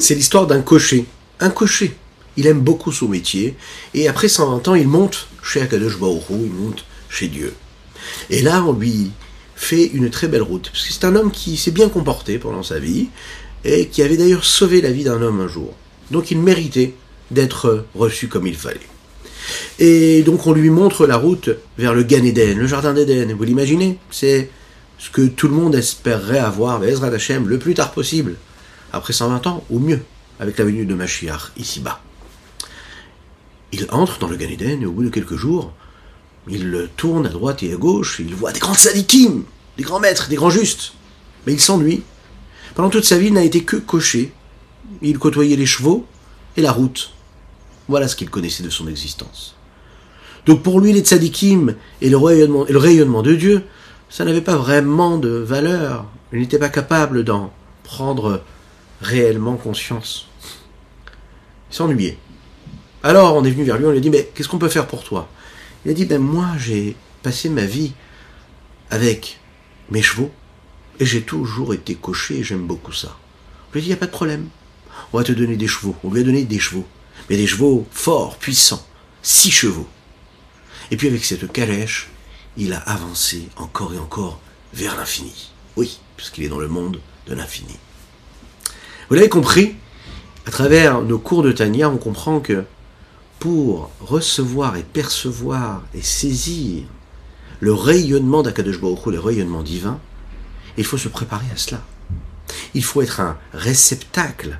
c'est l'histoire d'un cocher. Un cocher. Il aime beaucoup son métier. Et après 120 ans, il monte chez Akadosh Baruch il monte chez Dieu. Et là, on lui fait une très belle route. Parce que c'est un homme qui s'est bien comporté pendant sa vie. Et qui avait d'ailleurs sauvé la vie d'un homme un jour. Donc il méritait d'être reçu comme il fallait. Et donc on lui montre la route vers le Gan Eden, le jardin d'Éden. Vous l'imaginez? C'est ce que tout le monde espérerait avoir, Ezra Hashem, le plus tard possible, après 120 ans, ou mieux, avec la venue de Mashiach ici-bas. Il entre dans le Gan Eden et au bout de quelques jours, il tourne à droite et à gauche, il voit des grands sadikim, des grands maîtres, des grands justes. Mais il s'ennuie. Pendant toute sa vie, il n'a été que cocher. Il côtoyait les chevaux et la route. Voilà ce qu'il connaissait de son existence. Donc pour lui, les tzadikim et le rayonnement de Dieu, ça n'avait pas vraiment de valeur. Il n'était pas capable d'en prendre réellement conscience. Il s'ennuyait. Alors on est venu vers lui, on lui a dit, mais qu'est-ce qu'on peut faire pour toi? Il a dit, ben moi j'ai passé ma vie avec mes chevaux, et j'ai toujours été coché, et j'aime beaucoup ça. On lui a dit, il n'y a pas de problème. On va te donner des chevaux. On lui a donné des chevaux mais des chevaux forts, puissants, six chevaux. Et puis avec cette calèche, il a avancé encore et encore vers l'infini. Oui, puisqu'il est dans le monde de l'infini. Vous l'avez compris, à travers nos cours de Tania, on comprend que pour recevoir et percevoir et saisir le rayonnement d'Akadosh le rayonnement divin, il faut se préparer à cela. Il faut être un réceptacle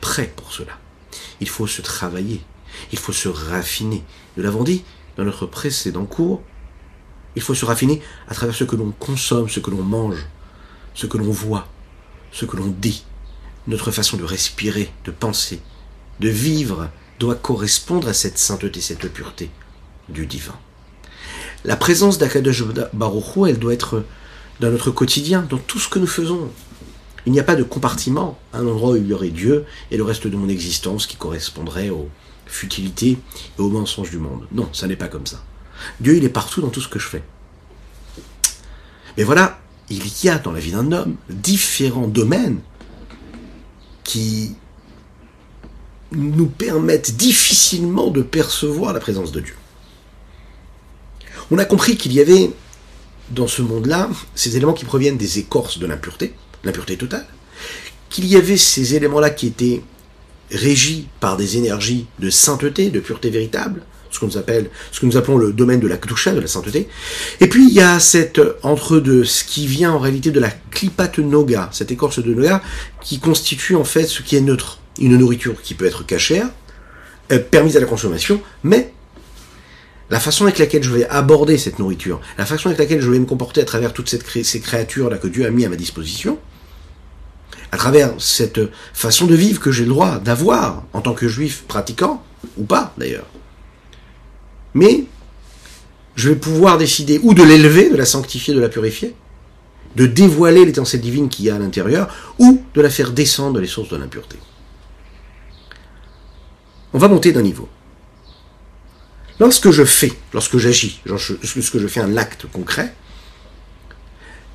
prêt pour cela il faut se travailler, il faut se raffiner. Nous l'avons dit dans notre précédent cours, il faut se raffiner à travers ce que l'on consomme, ce que l'on mange, ce que l'on voit, ce que l'on dit. Notre façon de respirer, de penser, de vivre doit correspondre à cette sainteté, cette pureté du divin. La présence d'Akadosh Baruch elle doit être dans notre quotidien, dans tout ce que nous faisons, il n'y a pas de compartiment, un endroit où il y aurait Dieu et le reste de mon existence qui correspondrait aux futilités et aux mensonges du monde. Non, ça n'est pas comme ça. Dieu, il est partout dans tout ce que je fais. Mais voilà, il y a dans la vie d'un homme différents domaines qui nous permettent difficilement de percevoir la présence de Dieu. On a compris qu'il y avait dans ce monde-là ces éléments qui proviennent des écorces de l'impureté, l'impureté totale, qu'il y avait ces éléments-là qui étaient régis par des énergies de sainteté, de pureté véritable, ce que nous appelle, ce que nous appelons le domaine de la Kdusha, de la sainteté. Et puis il y a cette entre-deux, ce qui vient en réalité de la Klipat Noga, cette écorce de Noga, qui constitue en fait ce qui est neutre. Une nourriture qui peut être cachère, euh, permise à la consommation, mais la façon avec laquelle je vais aborder cette nourriture, la façon avec laquelle je vais me comporter à travers toutes ces créatures-là que Dieu a mis à ma disposition, à travers cette façon de vivre que j'ai le droit d'avoir en tant que juif pratiquant, ou pas d'ailleurs. Mais je vais pouvoir décider ou de l'élever, de la sanctifier, de la purifier, de dévoiler l'étincelle divine qu'il y a à l'intérieur, ou de la faire descendre les sources de l'impureté. On va monter d'un niveau. Lorsque je fais, lorsque j'agis, lorsque je fais un acte concret,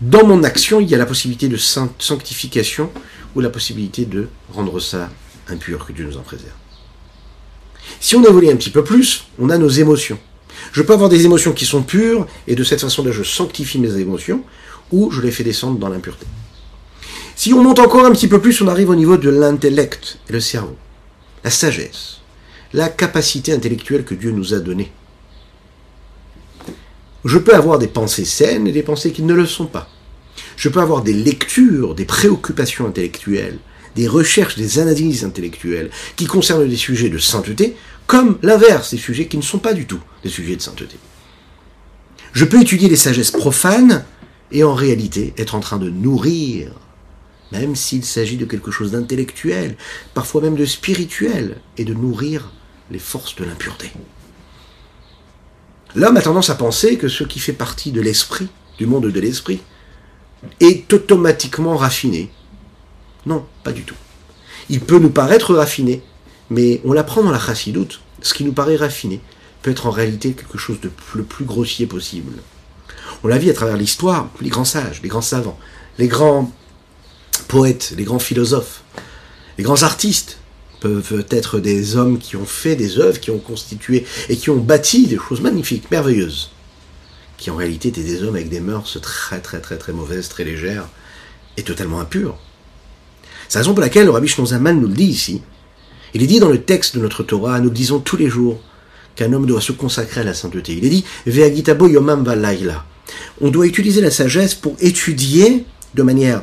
dans mon action, il y a la possibilité de sanctification ou la possibilité de rendre ça impur, que Dieu nous en préserve. Si on évolue un petit peu plus, on a nos émotions. Je peux avoir des émotions qui sont pures, et de cette façon-là, je sanctifie mes émotions, ou je les fais descendre dans l'impureté. Si on monte encore un petit peu plus, on arrive au niveau de l'intellect et le cerveau, la sagesse la capacité intellectuelle que Dieu nous a donnée. Je peux avoir des pensées saines et des pensées qui ne le sont pas. Je peux avoir des lectures, des préoccupations intellectuelles, des recherches, des analyses intellectuelles qui concernent des sujets de sainteté, comme l'inverse, des sujets qui ne sont pas du tout des sujets de sainteté. Je peux étudier les sagesses profanes et en réalité être en train de nourrir, même s'il s'agit de quelque chose d'intellectuel, parfois même de spirituel, et de nourrir les forces de l'impureté. L'homme a tendance à penser que ce qui fait partie de l'esprit, du monde de l'esprit, est automatiquement raffiné. Non, pas du tout. Il peut nous paraître raffiné, mais on l'apprend dans la chassidoute. Ce qui nous paraît raffiné peut être en réalité quelque chose de le plus grossier possible. On l'a vu à travers l'histoire, les grands sages, les grands savants, les grands poètes, les grands philosophes, Les grands artistes peuvent être des hommes qui ont fait des œuvres, qui ont constitué et qui ont bâti des choses magnifiques, merveilleuses, qui en réalité étaient des hommes avec des mœurs très très très très mauvaises, très légères et totalement impures. C'est la raison pour laquelle le Rabbi Zaman nous le dit ici. Il est dit dans le texte de notre Torah, nous le disons tous les jours, qu'un homme doit se consacrer à la sainteté. Il est dit, Ve'agitabo yomam valaila. On doit utiliser la sagesse pour étudier de manière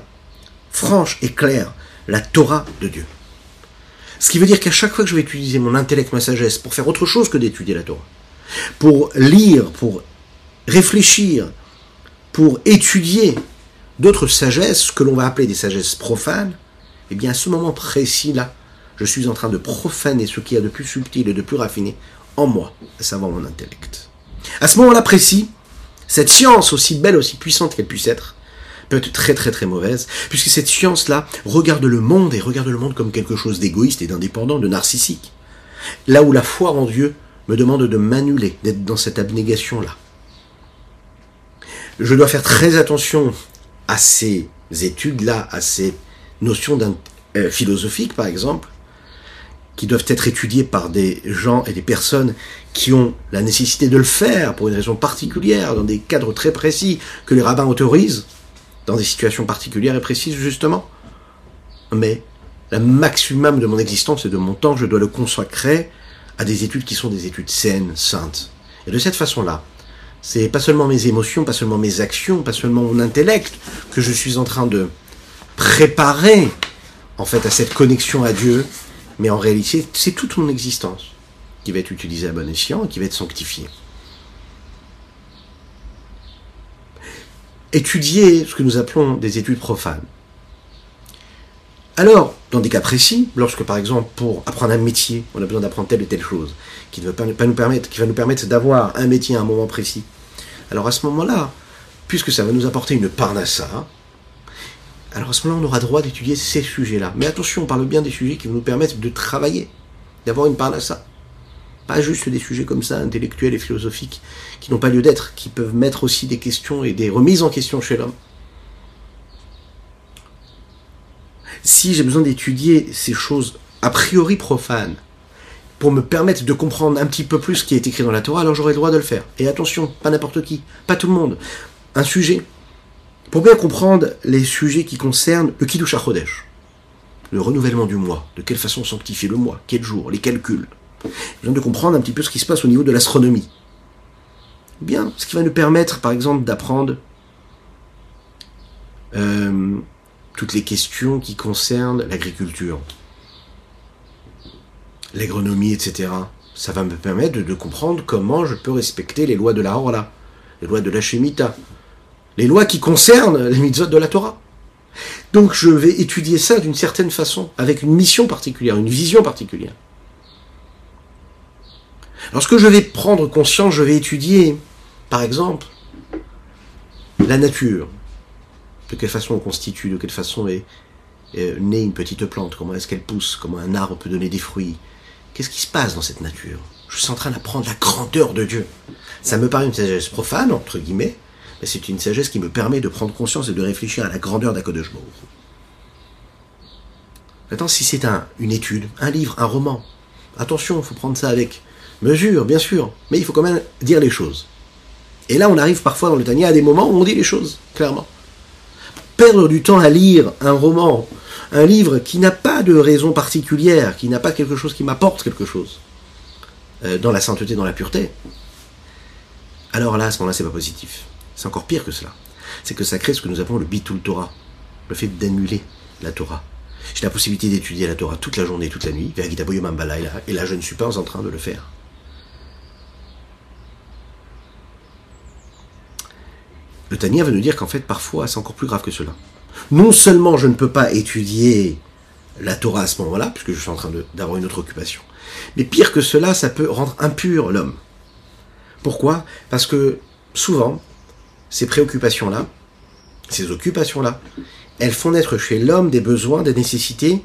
franche et claire la Torah de Dieu. Ce qui veut dire qu'à chaque fois que je vais utiliser mon intellect, ma sagesse, pour faire autre chose que d'étudier la Torah, pour lire, pour réfléchir, pour étudier d'autres sagesses que l'on va appeler des sagesses profanes, eh bien à ce moment précis-là, je suis en train de profaner ce qu'il y a de plus subtil et de plus raffiné en moi, à savoir mon intellect. À ce moment-là précis, cette science, aussi belle, aussi puissante qu'elle puisse être, peut être très très très mauvaise, puisque cette science-là regarde le monde et regarde le monde comme quelque chose d'égoïste et d'indépendant, de narcissique. Là où la foi en Dieu me demande de m'annuler, d'être dans cette abnégation-là. Je dois faire très attention à ces études-là, à ces notions euh, philosophiques par exemple, qui doivent être étudiées par des gens et des personnes qui ont la nécessité de le faire pour une raison particulière, dans des cadres très précis que les rabbins autorisent, dans des situations particulières et précises justement. Mais le maximum de mon existence et de mon temps, je dois le consacrer à des études qui sont des études saines, saintes. Et de cette façon-là, c'est pas seulement mes émotions, pas seulement mes actions, pas seulement mon intellect que je suis en train de préparer en fait à cette connexion à Dieu, mais en réalité, c'est toute mon existence qui va être utilisée à bon escient et qui va être sanctifiée. étudier ce que nous appelons des études profanes. Alors, dans des cas précis, lorsque par exemple pour apprendre un métier, on a besoin d'apprendre telle ou telle chose, qui, ne va, pas nous permettre, qui va nous permettre d'avoir un métier à un moment précis, alors à ce moment-là, puisque ça va nous apporter une parnassa, alors à ce moment-là, on aura droit d'étudier ces sujets-là. Mais attention, on parle bien des sujets qui vont nous permettre de travailler, d'avoir une parnassa. Pas juste des sujets comme ça, intellectuels et philosophiques, qui n'ont pas lieu d'être, qui peuvent mettre aussi des questions et des remises en question chez l'homme. Si j'ai besoin d'étudier ces choses a priori profanes, pour me permettre de comprendre un petit peu plus ce qui est écrit dans la Torah, alors j'aurai le droit de le faire. Et attention, pas n'importe qui, pas tout le monde. Un sujet. Pour bien comprendre les sujets qui concernent le Kiddush HaChodesh, le renouvellement du mois, de quelle façon sanctifier le mois, quel jour, les calculs, besoin de comprendre un petit peu ce qui se passe au niveau de l'astronomie. Bien, ce qui va nous permettre, par exemple, d'apprendre euh, toutes les questions qui concernent l'agriculture, l'agronomie, etc. Ça va me permettre de, comprendre comment je peux respecter les lois de la Horla, les lois de la Shemitah, les lois qui concernent les mitzvot de la Torah. Donc je vais étudier ça d'une certaine façon, avec une mission particulière, une vision particulière. Lorsque je vais prendre conscience, je vais étudier, par exemple, la nature. De quelle façon on constitue, de quelle façon est, née une petite plante, comment est-ce qu'elle pousse, comment un arbre peut donner des fruits. Qu'est-ce qui se passe dans cette nature? Je suis en train d'apprendre la grandeur de Dieu. Ça me paraît une sagesse profane, entre guillemets, c'est une sagesse qui me permet de prendre conscience et de réfléchir à la grandeur d'Akodesh Maintenant, si c'est un, une étude, un livre, un roman, attention, il faut prendre ça avec mesure, bien sûr, mais il faut quand même dire les choses. Et là, on arrive parfois dans le Tania à des moments où on dit les choses, clairement. Perdre du temps à lire un roman, un livre qui n'a pas de raison particulière, qui n'a pas quelque chose qui m'apporte quelque chose, euh, dans la sainteté, dans la pureté, alors là, à ce moment-là, c'est pas positif. C'est encore pire que cela. C'est que ça crée ce que nous appelons le bitul Torah, le fait d'annuler la Torah. J'ai la possibilité d'étudier la Torah toute la journée, toute la nuit, et là je ne suis pas en train de le faire. Le Tania veut nous dire qu'en fait, parfois, c'est encore plus grave que cela. Non seulement je ne peux pas étudier la Torah à ce moment-là, puisque je suis en train d'avoir une autre occupation, mais pire que cela, ça peut rendre impur l'homme. Pourquoi? Parce que souvent, ces préoccupations-là, ces occupations-là, elles font naître chez l'homme des besoins, des nécessités,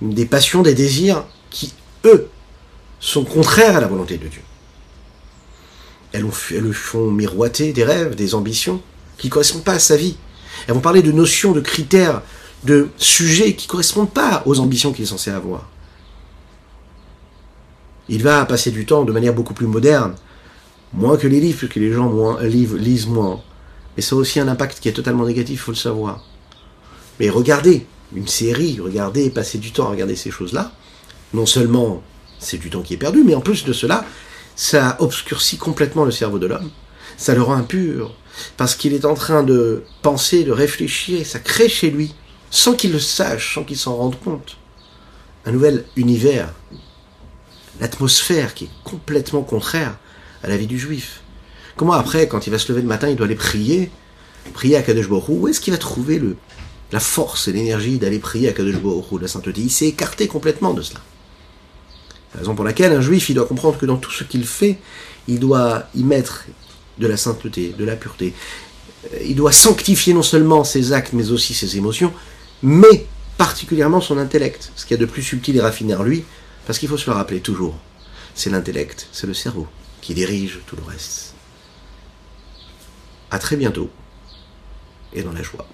des passions, des désirs qui, eux, sont contraires à la volonté de Dieu elles, lui font miroiter des rêves, des ambitions qui ne correspondent pas à sa vie. Elles vont parler de notions, de critères de sujets qui correspondent pas aux ambitions qu'il est censé avoir. Il va passer du temps de manière beaucoup plus moderne, moins que les livres, puisque les gens moins, lisent moins. Mais ça a aussi un impact qui est totalement négatif, il faut le savoir. Mais regardez une série, regardez, passer du temps à regarder ces choses-là. Non seulement c'est du temps qui est perdu, mais en plus de cela, ça obscurcit complètement le cerveau de l'homme. Ça le rend impur, parce qu'il est en train de penser, de réfléchir, ça crée chez lui, sans qu'il le sache, sans qu'il s'en rende compte, un nouvel univers, l'atmosphère qui est complètement contraire à la vie du juif. Comment après, quand il va se lever le matin, il doit aller prier, prier à Kadesh Baruch où est-ce qu'il va trouver le, la force et l'énergie d'aller prier à Kadesh Baruch la sainteté? Il s'est écarté complètement de cela. La raison pour laquelle un juif, il doit comprendre que dans tout ce qu'il fait, il doit y mettre de la sainteté, de la pureté. Euh, il doit sanctifier non seulement ses actes, mais aussi ses émotions, mais particulièrement son intellect, ce qu'il y a de plus subtil et raffiné en lui, parce qu'il faut se le rappeler toujours, c'est l'intellect, c'est le cerveau qui dirige tout le reste. À très bientôt, et dans la joie.